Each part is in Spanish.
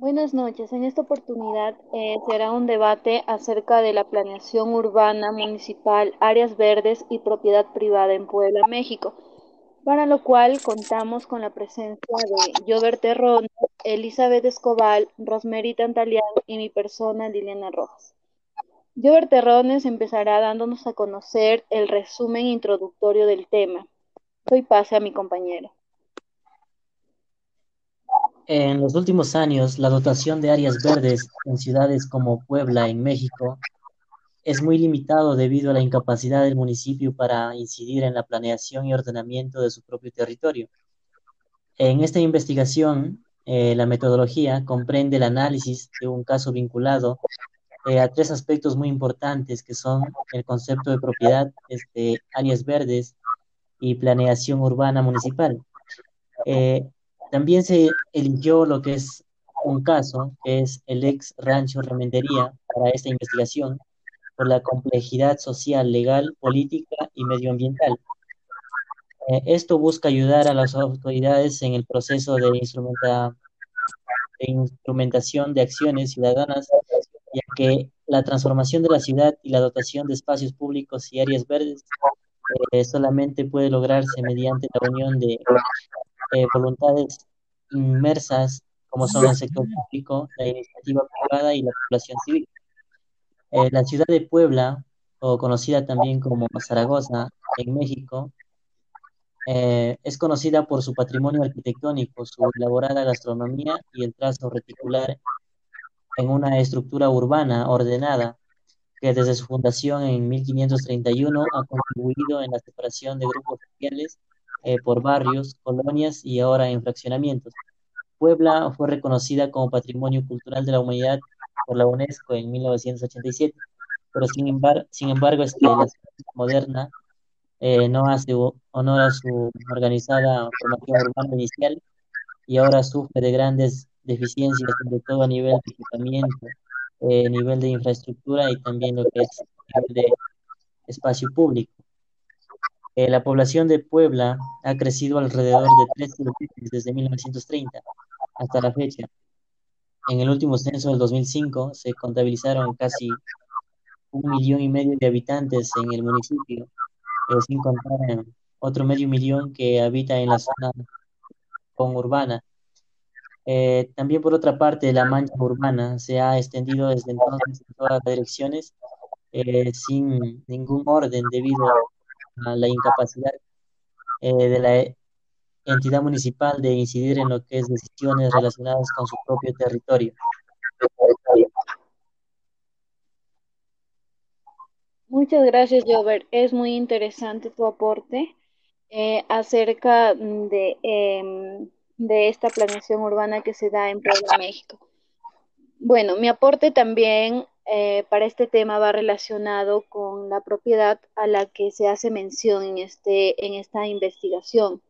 Buenas noches. En esta oportunidad eh, será un debate acerca de la planeación urbana, municipal, áreas verdes y propiedad privada en Puebla, México, para lo cual contamos con la presencia de Jover Terrón, Elizabeth Escobar, Rosemary Tantalián y mi persona Liliana Rojas. Jover Terrones empezará dándonos a conocer el resumen introductorio del tema. Doy pase a mi compañero. En los últimos años, la dotación de áreas verdes en ciudades como Puebla, en México, es muy limitado debido a la incapacidad del municipio para incidir en la planeación y ordenamiento de su propio territorio. En esta investigación, eh, la metodología comprende el análisis de un caso vinculado eh, a tres aspectos muy importantes que son el concepto de propiedad, este, áreas verdes y planeación urbana municipal. Eh, también se eligió lo que es un caso, que es el ex rancho Remendería, para esta investigación, por la complejidad social, legal, política y medioambiental. Eh, esto busca ayudar a las autoridades en el proceso de, instrumenta, de instrumentación de acciones ciudadanas, ya que la transformación de la ciudad y la dotación de espacios públicos y áreas verdes eh, solamente puede lograrse mediante la unión de eh, voluntades inmersas como son el sector público, la iniciativa privada y la población civil. Eh, la ciudad de Puebla, o conocida también como Zaragoza, en México, eh, es conocida por su patrimonio arquitectónico, su elaborada gastronomía y el trazo reticular en una estructura urbana ordenada que desde su fundación en 1531 ha contribuido en la separación de grupos sociales eh, por barrios, colonias y ahora en fraccionamientos. Puebla fue reconocida como Patrimonio Cultural de la Humanidad por la UNESCO en 1987, pero sin, embargo, sin embargo este, la ciudad moderna eh, no hace honor a su organizada formación urbana inicial y ahora sufre de grandes deficiencias, sobre todo a nivel de equipamiento, eh, nivel de infraestructura y también lo que es nivel de espacio público. Eh, la población de Puebla ha crecido alrededor de tres veces desde 1930 hasta la fecha. En el último censo del 2005 se contabilizaron casi un millón y medio de habitantes en el municipio, eh, sin contar otro medio millón que habita en la zona urbana. Eh, también por otra parte, la mancha urbana se ha extendido desde entonces en todas las direcciones eh, sin ningún orden debido la incapacidad de la entidad municipal de incidir en lo que es decisiones relacionadas con su propio territorio. Muchas gracias, Jover. Es muy interesante tu aporte eh, acerca de, em, de esta planeación urbana que se da en Puebla, México. Bueno, mi aporte también eh, para este tema va relacionado con la propiedad a la que se hace mención en, este, en esta investigación.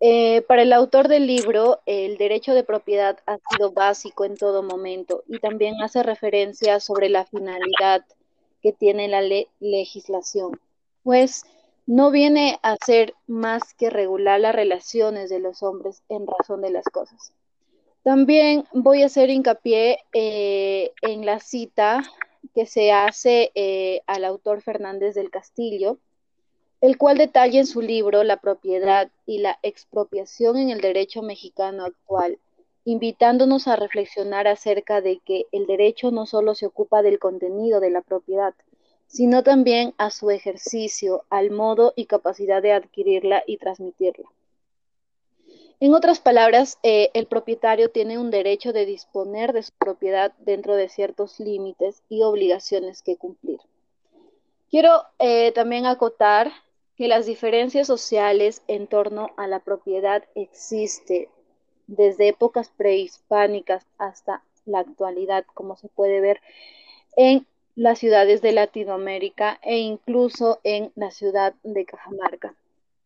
Eh, para el autor del libro, el derecho de propiedad ha sido básico en todo momento y también hace referencia sobre la finalidad que tiene la legislación, pues no viene a ser más que regular las relaciones de los hombres en razón de las cosas. También voy a hacer hincapié eh, en la cita que se hace eh, al autor Fernández del Castillo, el cual detalla en su libro la propiedad y la expropiación en el derecho mexicano actual, invitándonos a reflexionar acerca de que el derecho no solo se ocupa del contenido de la propiedad, sino también a su ejercicio, al modo y capacidad de adquirirla y transmitirla. En otras palabras, eh, el propietario tiene un derecho de disponer de su propiedad dentro de ciertos límites y obligaciones que cumplir. Quiero eh, también acotar que las diferencias sociales en torno a la propiedad existen desde épocas prehispánicas hasta la actualidad, como se puede ver en las ciudades de Latinoamérica e incluso en la ciudad de Cajamarca.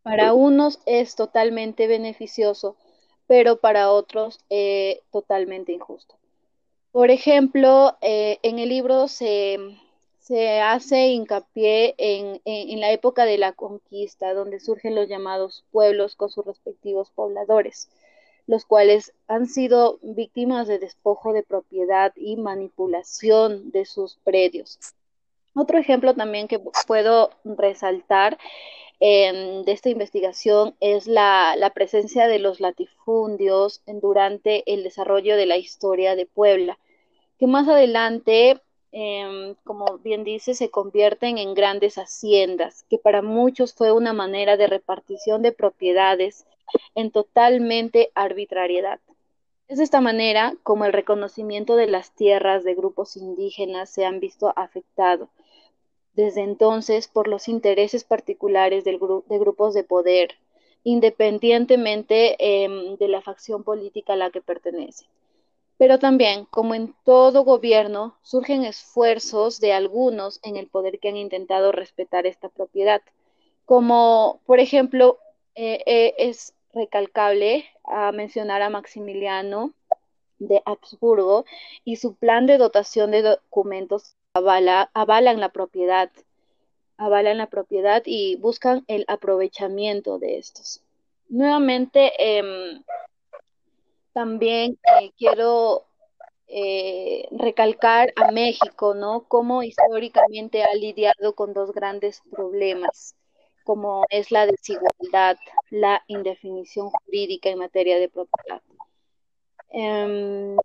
Para unos es totalmente beneficioso, pero para otros eh, totalmente injusto. Por ejemplo, eh, en el libro se se hace hincapié en, la época de la conquista, donde surgen los llamados pueblos con sus respectivos pobladores. los cuales han sido víctimas de despojo de propiedad y manipulación de sus predios. Otro ejemplo también que puedo resaltar eh, de esta investigación es la, la, presencia de los latifundios durante el desarrollo de la historia de Puebla, que más adelante, eh, como bien dice, se convierten en grandes haciendas, que para muchos fue una manera de repartición de propiedades en totalmente arbitrariedad. Es de esta manera como el reconocimiento de las tierras de grupos indígenas se han visto afectado desde entonces por los intereses particulares de grupos de poder, independientemente eh, de la facción política a la que pertenece. Pero también, como en todo gobierno, surgen esfuerzos de algunos en el poder que han intentado respetar esta propiedad, como por ejemplo eh, eh, es recalcable mencionar a Maximiliano de Habsburgo y su plan de dotación de documentos avala, avalan la propiedad, avalan la propiedad y buscan el aprovechamiento de estos. Nuevamente, eh, también eh, quiero eh, recalcar a México, ¿no? Cómo históricamente ha lidiado con dos grandes problemas, como es la desigualdad, la indefinición jurídica en materia de propiedad. Eh,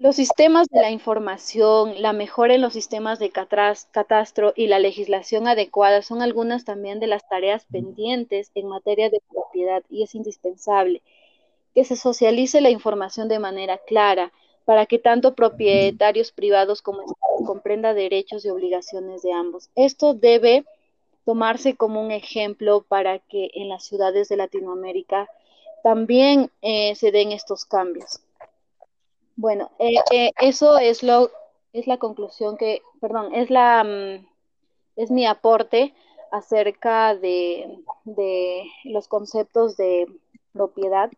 los sistemas de la información, la mejora en los sistemas de catastro y la legislación adecuada son algunas también de las tareas pendientes en materia de propiedad y es indispensable que se socialice la información de manera clara para que tanto propietarios privados como Estados comprenda derechos y obligaciones de ambos. Esto debe tomarse como un ejemplo para que en las ciudades de Latinoamérica también eh, se den estos cambios. Bueno, eh, eh, eso es lo es la conclusión que, perdón, es la um, es mi aporte acerca de, de, los conceptos de propiedad,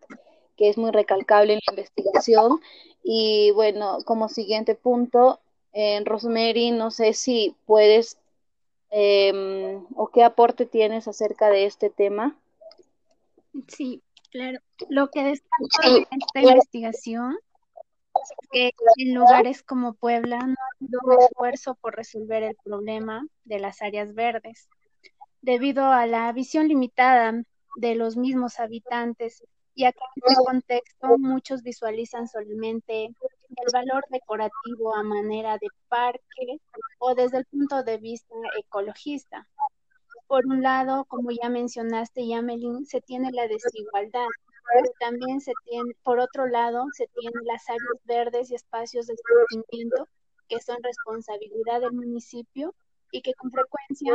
que es muy recalcable en la investigación. Y bueno, como siguiente punto, eh, Rosemary, no sé si puedes eh, o qué aporte tienes acerca de este tema. Sí, claro. Lo que destaco de esta investigación que en lugares como Puebla no ha habido un esfuerzo por resolver el problema de las áreas verdes, debido a la visión limitada de los mismos habitantes, y acá en este contexto muchos visualizan solamente el valor decorativo a manera de parque o desde el punto de vista ecologista. Por un lado, como ya mencionaste, Yamelin, se tiene la desigualdad también se tiene, por otro lado, se tienen las áreas verdes y espacios de esparcimiento que son responsabilidad del municipio y que con frecuencia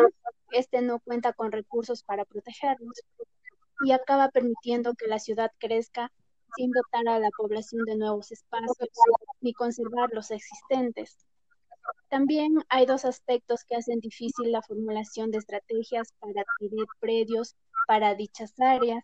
este no cuenta con recursos para protegerlos y acaba permitiendo que la ciudad crezca sin dotar a la población de nuevos espacios ni conservar los existentes. También hay dos aspectos que hacen difícil la formulación de estrategias para adquirir predios para dichas áreas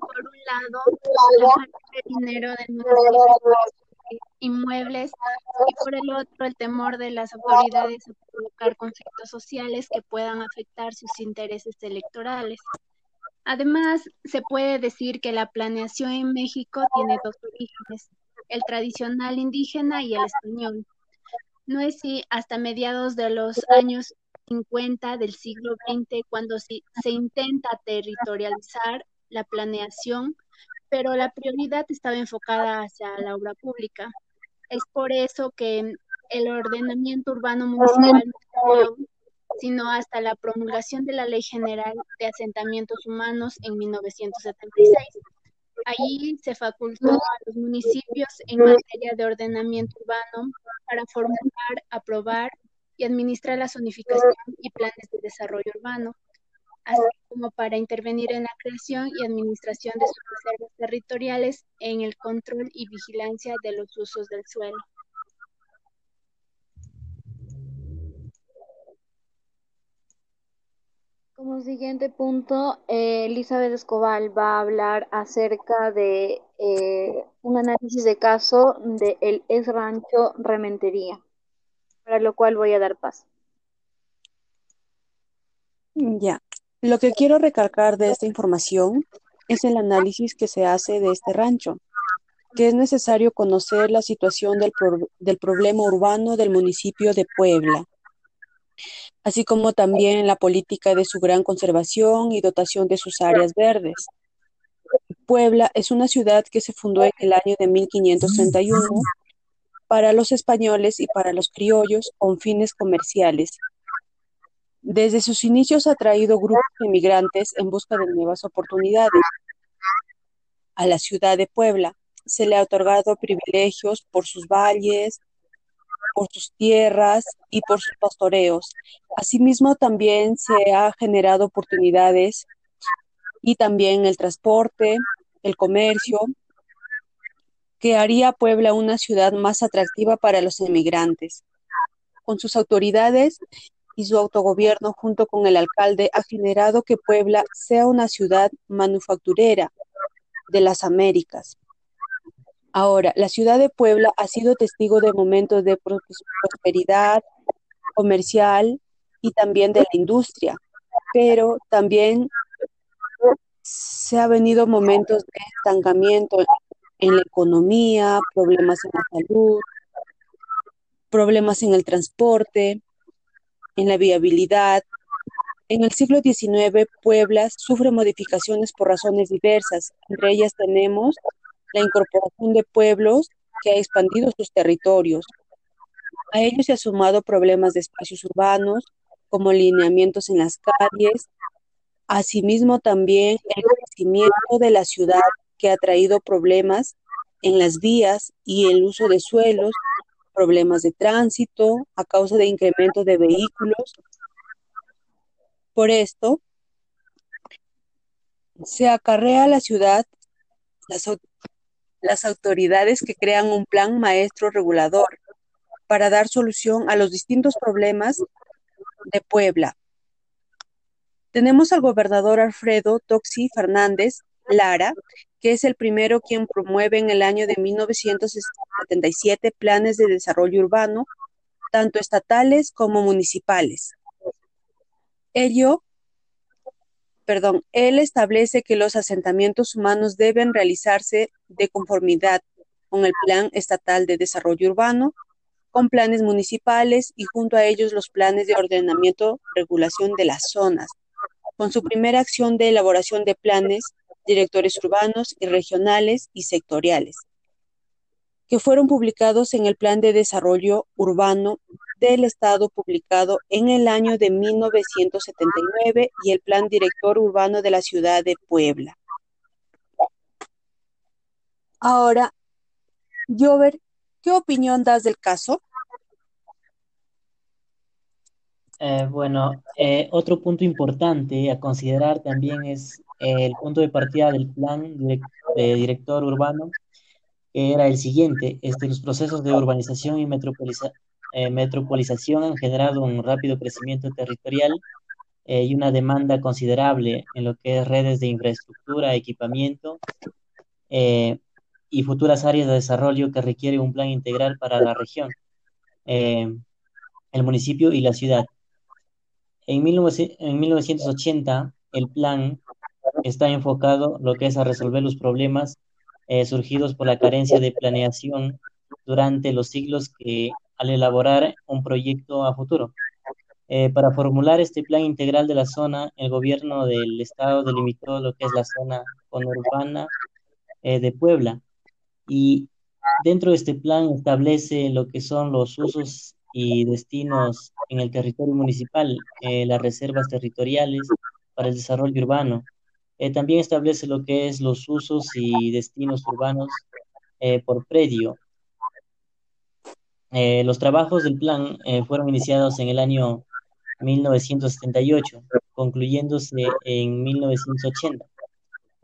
Por un lado, la falta de dinero municipio para inmuebles y por el otro el temor de las autoridades a provocar conflictos sociales que puedan afectar sus intereses electorales. Además, se puede decir que la planeación en México tiene dos orígenes, el tradicional indígena y el español. No es si hasta mediados de los años 50 del siglo XX, cuando se, se intenta territorializar la planeación, pero la prioridad estaba enfocada hacia la obra pública. Es por eso que el ordenamiento urbano municipal no sino hasta la promulgación de la Ley General de Asentamientos Humanos en 1976. Allí se facultó a los municipios en materia de ordenamiento urbano para formular, aprobar y administra la zonificación y planes de desarrollo urbano. así como para intervenir en la creación y administración de sus reservas territoriales en el control y vigilancia de los usos del suelo. Como siguiente punto, eh, Elizabeth Escobar va a hablar acerca de eh, un análisis de caso de el ex rancho Rementería, para lo cual voy a dar paso. Ya, lo que quiero recalcar de esta información es el análisis que se hace de este rancho, que es necesario conocer la situación del, del problema urbano del municipio de Puebla así como también la política de su gran conservación y dotación de sus áreas verdes. Puebla es una ciudad que se fundó en el año de 1531 para los españoles y para los criollos con fines comerciales. Desde sus inicios ha traído grupos de migrantes en busca de nuevas oportunidades. A la ciudad de Puebla se le ha otorgado privilegios por sus valles, por sus tierras y por sus pastoreos. Asimismo, también se ha generado oportunidades y también el transporte, el comercio, que haría Puebla una ciudad más atractiva para los emigrantes. Con sus autoridades y su autogobierno junto con el alcalde ha generado que Puebla sea una ciudad manufacturera de las Américas. Ahora, la ciudad de Puebla ha sido testigo de momentos de prosperidad comercial y también de la industria, pero también se ha venido momentos de estancamiento en la economía, problemas en la salud, problemas en el transporte, en la viabilidad. En el siglo XIX, Puebla sufre modificaciones por razones diversas. Entre ellas tenemos la incorporación de pueblos que ha expandido sus territorios. A ello se ha sumado problemas de espacios urbanos, como lineamientos en las calles, asimismo también el crecimiento de la ciudad que ha traído problemas en las vías y el uso de suelos, problemas de tránsito a causa de incremento de vehículos. Por esto, se acarrea a la ciudad las, las autoridades que crean un plan maestro regulador para dar solución a los distintos problemas de Puebla. Tenemos al gobernador Alfredo Toxi Fernández Lara, que es el primero quien promueve en el año de 1977 planes de desarrollo urbano, tanto estatales como municipales. Ello perdón, él establece que los asentamientos humanos deben realizarse de conformidad con el Plan Estatal de Desarrollo Urbano, con planes municipales y junto a ellos los planes de ordenamiento, regulación de las zonas, con su primera acción de elaboración de planes, directores urbanos y regionales y sectoriales, que fueron publicados en el Plan de Desarrollo Urbano del Estado publicado en el año de 1979 y el Plan Director Urbano de la Ciudad de Puebla. Ahora, Jover, ¿qué opinión das del caso? Eh, bueno, eh, otro punto importante a considerar también es el punto de partida del plan de director urbano, era el siguiente, este, los procesos de urbanización y metropolización eh, metropolización han generado un rápido crecimiento territorial eh, y una demanda considerable en lo que es redes de infraestructura, equipamiento eh, y futuras áreas de desarrollo que requiere un plan integral para la región, el municipio y la ciudad. En, en 1980, el plan está enfocado lo que es a resolver los problemas surgidos por la carencia de planeación durante los siglos que al elaborar un proyecto a futuro. Eh, para formular este plan integral de la zona, el gobierno del estado delimitó lo que es la zona conurbana eh, de Puebla y dentro de este plan establece lo que son los usos y destinos en el territorio municipal, eh, las reservas territoriales para el desarrollo urbano. También establece lo que es los usos y destinos urbanos por predio, eh, los trabajos del plan eh, fueron iniciados en el año 1978 concluyéndose en 1980.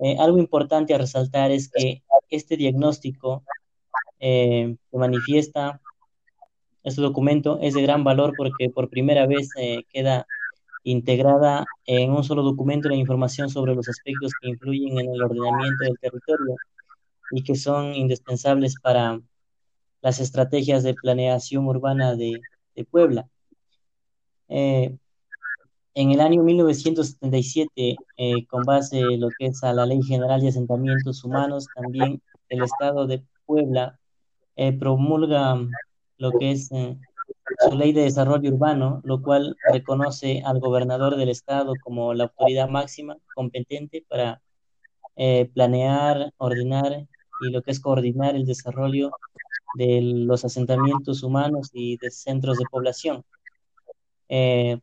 Eh, algo importante a resaltar es que este diagnóstico eh, que manifiesta este documento es de gran valor porque por primera vez eh, queda integrada en un solo documento la información sobre los aspectos que influyen en el ordenamiento del territorio y que son indispensables para las estrategias de planeación urbana de, Puebla. Eh, en el año 1977, eh, con base en lo que es a la Ley General de Asentamientos Humanos, también el Estado de Puebla eh, promulga lo que es su ley de desarrollo urbano, lo cual reconoce al gobernador del estado como la autoridad máxima competente para planear, ordenar y lo que es coordinar el desarrollo de los asentamientos humanos y de centros de población. Eh,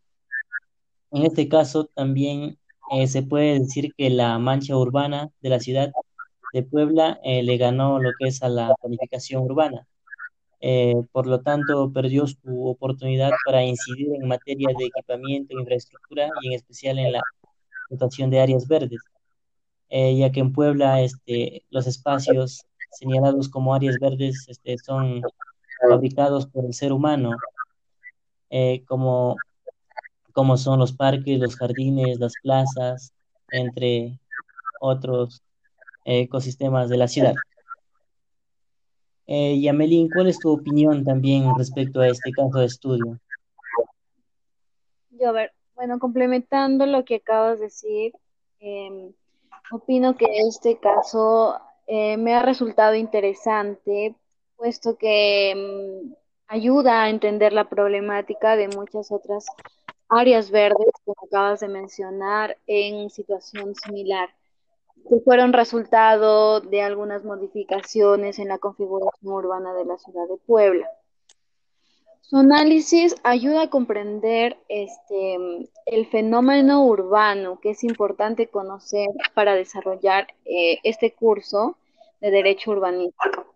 en este caso también eh, se puede decir que la mancha urbana de la ciudad de Puebla eh, le ganó lo que es a la planificación urbana. Por lo tanto, perdió su oportunidad para incidir en materia de equipamiento, infraestructura y en especial en la dotación de áreas verdes, ya que en Puebla este, los espacios señalados como áreas verdes este, son fabricados por el ser humano, eh, como, como son los parques, los jardines, las plazas, entre otros ecosistemas de la ciudad. Eh, Yamelín, ¿cuál es tu opinión también respecto a este caso de estudio? Yo, a ver, bueno, complementando lo que acabas de decir, em, opino que este caso eh, me ha resultado interesante, puesto que mm, ayuda a entender la problemática de muchas otras áreas verdes, como acabas de mencionar, en situación similar, que fueron resultado de algunas modificaciones en la configuración urbana de la ciudad de Puebla. Su análisis ayuda a comprender este, el fenómeno urbano que es importante conocer para desarrollar eh, este curso de Derecho Urbanístico.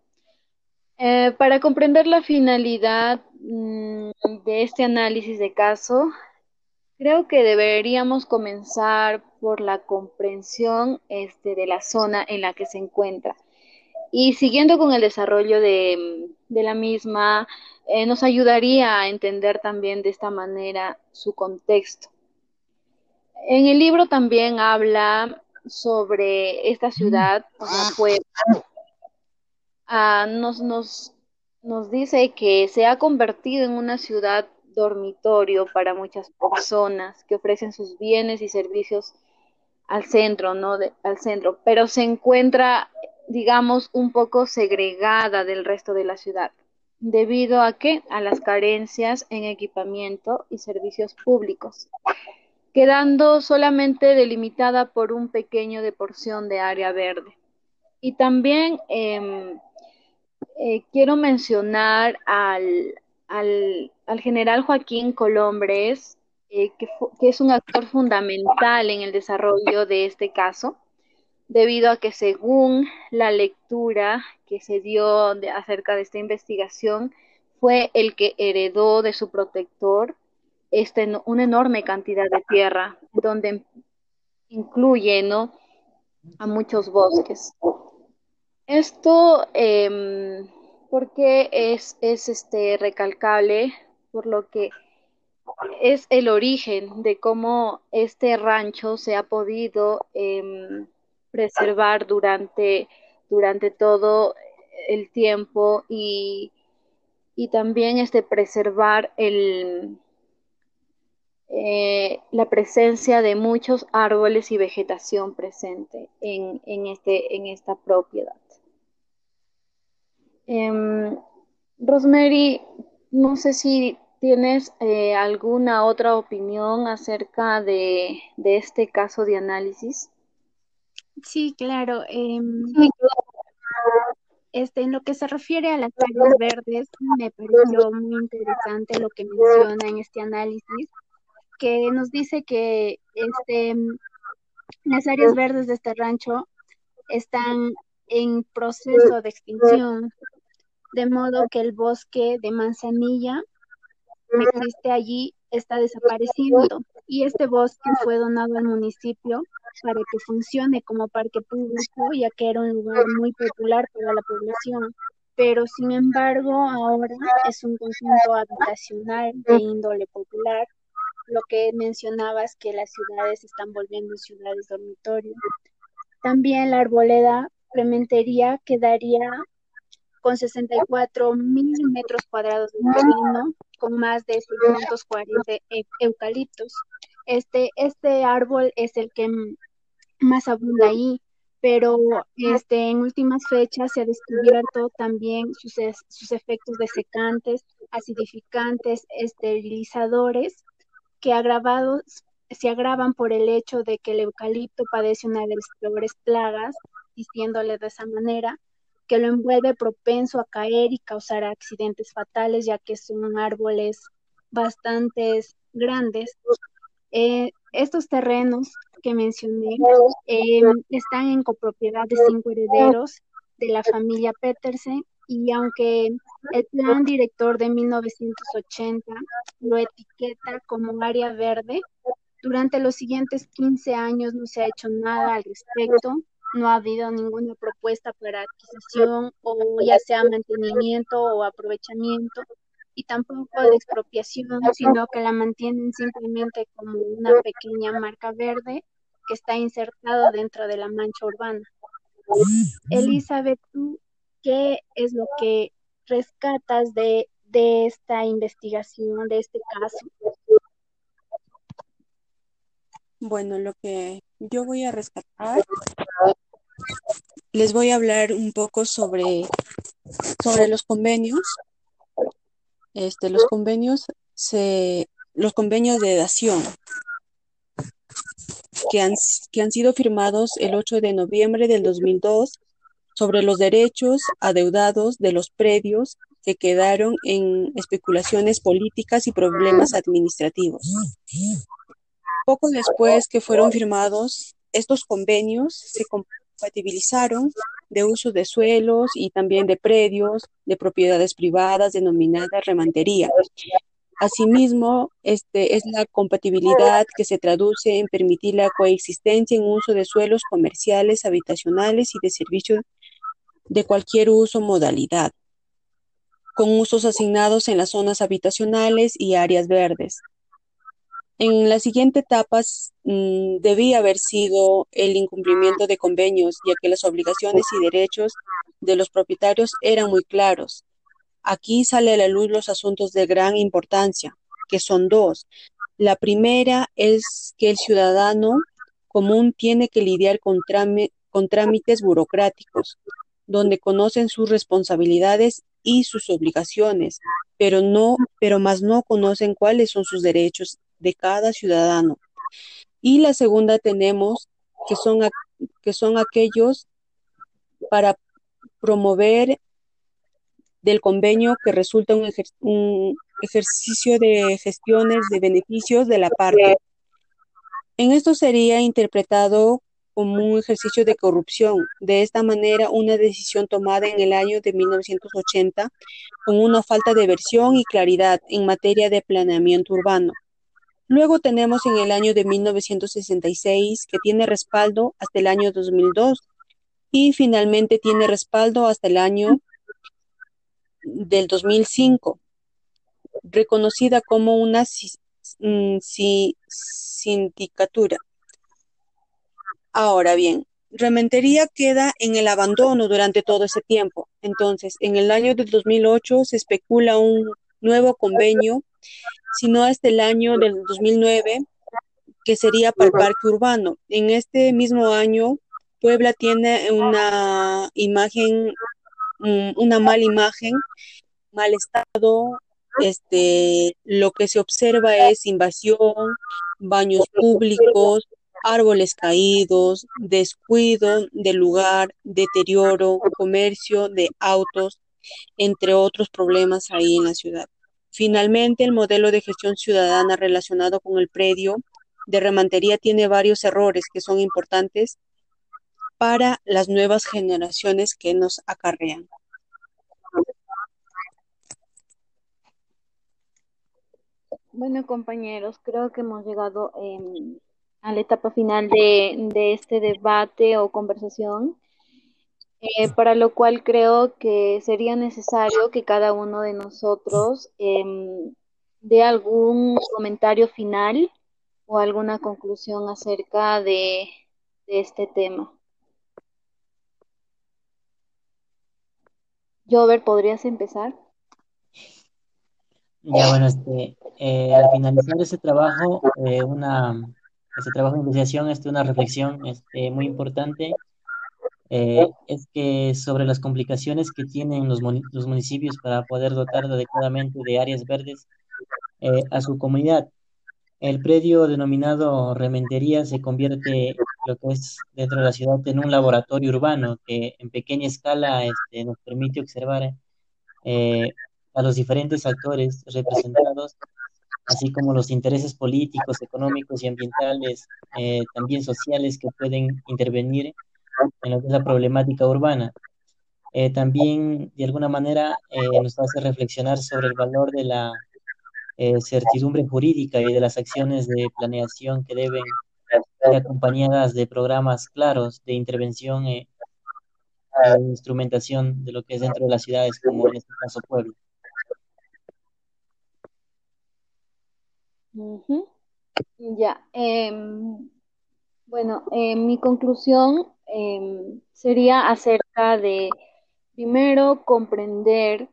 Eh, para comprender la finalidad mm, de este análisis de caso, creo que deberíamos comenzar por la comprensión este, de la zona en la que se encuentra. Y siguiendo con el desarrollo de, la misma, eh, nos ayudaría a entender también de esta manera su contexto. En el libro también habla sobre esta ciudad, o sea, ah, nos, nos, nos dice que se ha convertido en una ciudad dormitorio para muchas personas que ofrecen sus bienes y servicios al centro, ¿no? al centro, pero se encuentra, digamos, un poco segregada del resto de la ciudad. ¿Debido a qué? A las carencias en equipamiento y servicios públicos quedando solamente delimitada por un pequeño de porción de área verde. Y también em, eh, quiero mencionar al, general Joaquín Colombres, eh, que, es un actor fundamental en el desarrollo de este caso, debido a que según la lectura que se dio acerca de esta investigación, fue el que heredó de su protector este, una enorme cantidad de tierra, donde incluye ¿no? a muchos bosques. Esto, eh, porque es, es este, recalcable, por lo que es el origen de cómo este rancho se ha podido em, preservar durante, durante todo el tiempo y, y también este, preservar el, eh, la presencia de muchos árboles y vegetación presente en, este, en esta propiedad. Em, Rosemary, no sé si tienes eh, alguna otra opinión acerca de, este caso de análisis. Sí, claro. Em, este, en lo que se refiere a las áreas verdes, me pareció muy interesante lo que menciona en este análisis, que nos dice que este, las áreas verdes de este rancho están en proceso de extinción, de modo que el bosque de manzanilla existe allí está desapareciendo. y este bosque fue donado al municipio para que funcione como parque público, ya que era un lugar muy popular para la población. Pero sin embargo, ahora es un conjunto habitacional de índole popular. Lo que mencionabas que las ciudades están volviendo ciudades dormitorio. También la arboleda Clementería quedaría con 64 mil metros cuadrados de terreno, con más de 640 eucaliptos. Este, este árbol es el que más abunda ahí, pero este, en últimas fechas se ha descubierto también sus, sus efectos desecantes, acidificantes, esterilizadores, que agravados se agravan por el hecho de que el eucalipto padece una de las peores plagas, diciéndole de esa manera, que lo envuelve propenso a caer y causar accidentes fatales, ya que son árboles bastante grandes. Eh, estos terrenos que mencioné eh, están en copropiedad de cinco herederos de la familia Petersen y aunque el plan director de 1980 lo etiqueta como área verde, durante los siguientes 15 años no se ha hecho nada al respecto no ha habido ninguna propuesta para adquisición o ya sea mantenimiento o aprovechamiento y tampoco de expropiación, sino que la mantienen simplemente como una pequeña marca verde que está insertado dentro de la mancha urbana. Elizabeth, ¿tú qué es lo que rescatas de, de esta investigación, de este caso? Bueno, lo que yo voy a rescatar les voy a hablar un poco sobre, sobre los convenios. Este, los convenios se, los convenios de dación que han, que han sido firmados el 8 de noviembre del 2002 sobre los derechos adeudados de los predios que quedaron en especulaciones políticas y problemas administrativos. Poco después que fueron firmados estos convenios, se, compatibilizaron de uso de suelos y también de predios, de propiedades privadas denominadas remantería. Asimismo, este es la compatibilidad que se traduce en permitir la coexistencia en uso de suelos comerciales, habitacionales y de servicios de cualquier uso modalidad, con usos asignados en las zonas habitacionales y áreas verdes. En la siguiente etapa mm, debía haber sido el incumplimiento de convenios, ya que las obligaciones y derechos de los propietarios eran muy claros. Aquí sale a la luz los asuntos de gran importancia, que son dos. La primera es que el ciudadano común tiene que lidiar con, trámites burocráticos, donde conocen sus responsabilidades y sus obligaciones, pero pero más no conocen cuáles son sus derechos de cada ciudadano. Y la segunda tenemos que son, que son aquellos para promover del convenio que resulta un, un, ejercicio de gestiones de beneficios de la parte. En esto sería interpretado como un ejercicio de corrupción. De esta manera, una decisión tomada en el año de 1980 con una falta de versión y claridad en materia de planeamiento urbano. Luego tenemos en el año de 1966 que tiene respaldo hasta el año 2002 y finalmente tiene respaldo hasta el año del 2005, reconocida como una mm, sindicatura. Ahora bien, Rementería queda en el abandono durante todo ese tiempo. Entonces, en el año del 2008 se especula un nuevo convenio sino hasta el año del 2009, que sería para el parque urbano. En este mismo año, Puebla tiene una imagen, una mala imagen, mal estado, este, lo que se observa es invasión, baños públicos, árboles caídos, descuido del lugar, deterioro, comercio de autos, entre otros problemas ahí en la ciudad. Finalmente, el modelo de gestión ciudadana relacionado con el predio de remantería tiene varios errores que son importantes para las nuevas generaciones que nos acarrean. Bueno, compañeros, creo que hemos llegado em, a la etapa final de, de este debate o conversación, eh, para lo cual creo que sería necesario que cada uno de nosotros em, dé algún comentario final o alguna conclusión acerca de, de este tema. Jover, ¿podrías empezar? Ya bueno, este, eh, al finalizar ese trabajo, eh, una, ese trabajo de investigación, este, una reflexión este, muy importante eh, es que sobre las complicaciones que tienen los, los municipios para poder dotar adecuadamente de áreas verdes a su comunidad. El predio denominado Rementería se convierte lo que es dentro de la ciudad en un laboratorio urbano que en pequeña escala este, nos permite observar eh, a los diferentes actores representados, así como los intereses políticos, económicos y ambientales, eh, también sociales que pueden intervenir en lo que es la problemática urbana. Eh, también, de alguna manera, eh, nos hace reflexionar sobre el valor de la certidumbre jurídica y de las acciones de planeación que deben ir acompañadas de programas claros de intervención e instrumentación de lo que es dentro de las ciudades, como en este caso Pueblo. Ya, em, bueno, em, mi conclusión em, sería acerca de, primero, comprender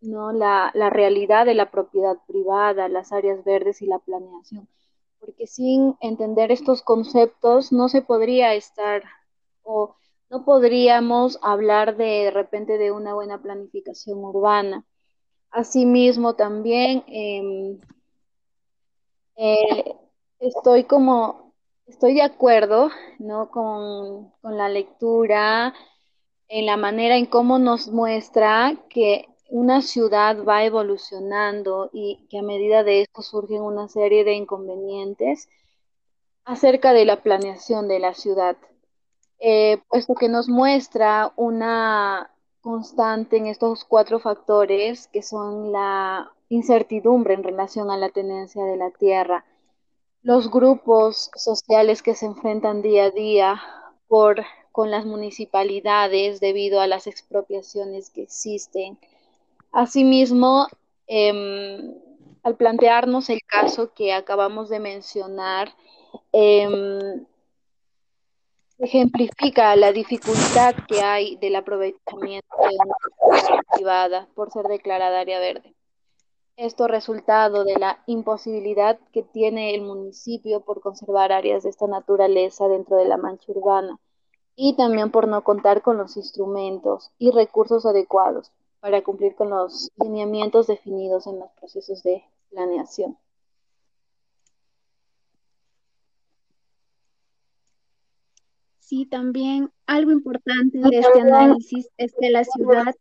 ¿no? la, la realidad de la propiedad privada, las áreas verdes y la planeación, porque sin entender estos conceptos no se podría estar o no podríamos hablar de, repente de una buena planificación urbana. Asimismo, también eh, estoy como, estoy de acuerdo, ¿no? Con, con la lectura, en la manera en cómo nos muestra que una ciudad va evolucionando y que a medida de esto surgen una serie de inconvenientes acerca de la planeación de la ciudad, eh, puesto que nos muestra una constante en estos cuatro factores que son la incertidumbre en relación a la tenencia de la tierra, los grupos sociales que se enfrentan día a día por, con las municipalidades debido a las expropiaciones que existen. Asimismo, eh, al plantearnos el caso que acabamos de mencionar, eh, ejemplifica la dificultad que hay del aprovechamiento de una privada por ser declarada área verde. Esto resultado de la imposibilidad que tiene el municipio por conservar áreas de esta naturaleza dentro de la mancha urbana y también por no contar con los instrumentos y recursos adecuados para cumplir con los lineamientos definidos en los procesos de planeación. Sí, también algo importante de este análisis es que la ciudad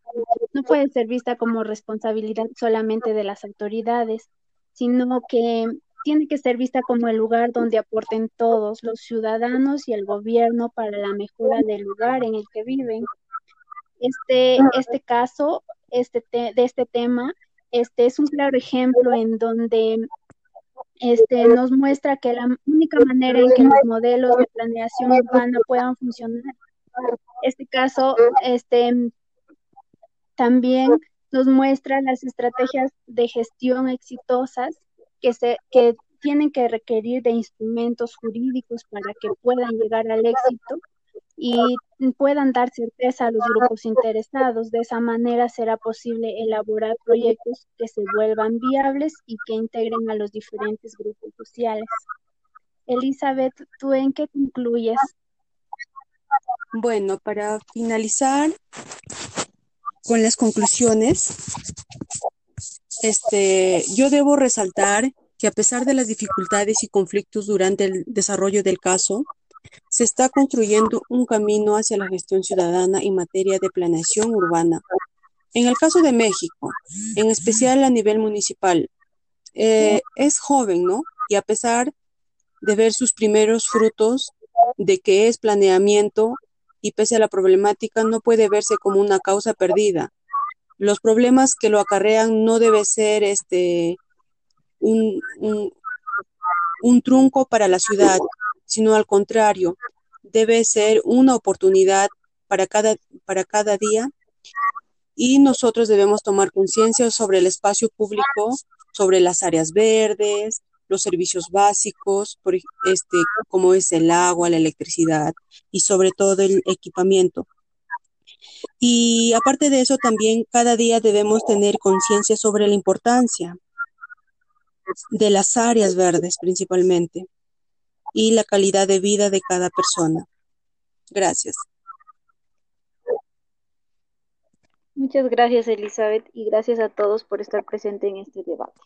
no puede ser vista como responsabilidad solamente de las autoridades, sino que tiene que ser vista como el lugar donde aporten todos los ciudadanos y el gobierno para la mejora del lugar en el que viven. Este, este caso este de este tema este es un claro ejemplo en donde este, nos muestra que la única manera en que los modelos de planeación urbana puedan funcionar. Este caso este, también nos muestra las estrategias de gestión exitosas que, se, que tienen que requerir de instrumentos jurídicos para que puedan llegar al éxito y puedan dar certeza a los grupos interesados. De esa manera será posible elaborar proyectos que se vuelvan viables y que integren a los diferentes grupos sociales. Elizabeth, ¿tú en qué concluyes? Bueno, para finalizar con las conclusiones, este, yo debo resaltar que a pesar de las dificultades y conflictos durante el desarrollo del caso, se está construyendo un camino hacia la gestión ciudadana en materia de planeación urbana. En el caso de México, en especial a nivel municipal, eh, es joven, ¿no? Y a pesar de ver sus primeros frutos de que es planeamiento y pese a la problemática no puede verse como una causa perdida. Los problemas que lo acarrean no debe ser este un, un trunco para la ciudad, sino al contrario, debe ser una oportunidad para cada, para cada día y nosotros debemos tomar conciencia sobre el espacio público, sobre las áreas verdes, los servicios básicos, por, este, como es el agua, la electricidad y sobre todo el equipamiento. Y aparte de eso, también cada día debemos tener conciencia sobre la importancia de las áreas verdes principalmente y la calidad de vida de cada persona. Gracias. Muchas gracias, Elizabeth, y gracias a todos por estar presente en este debate.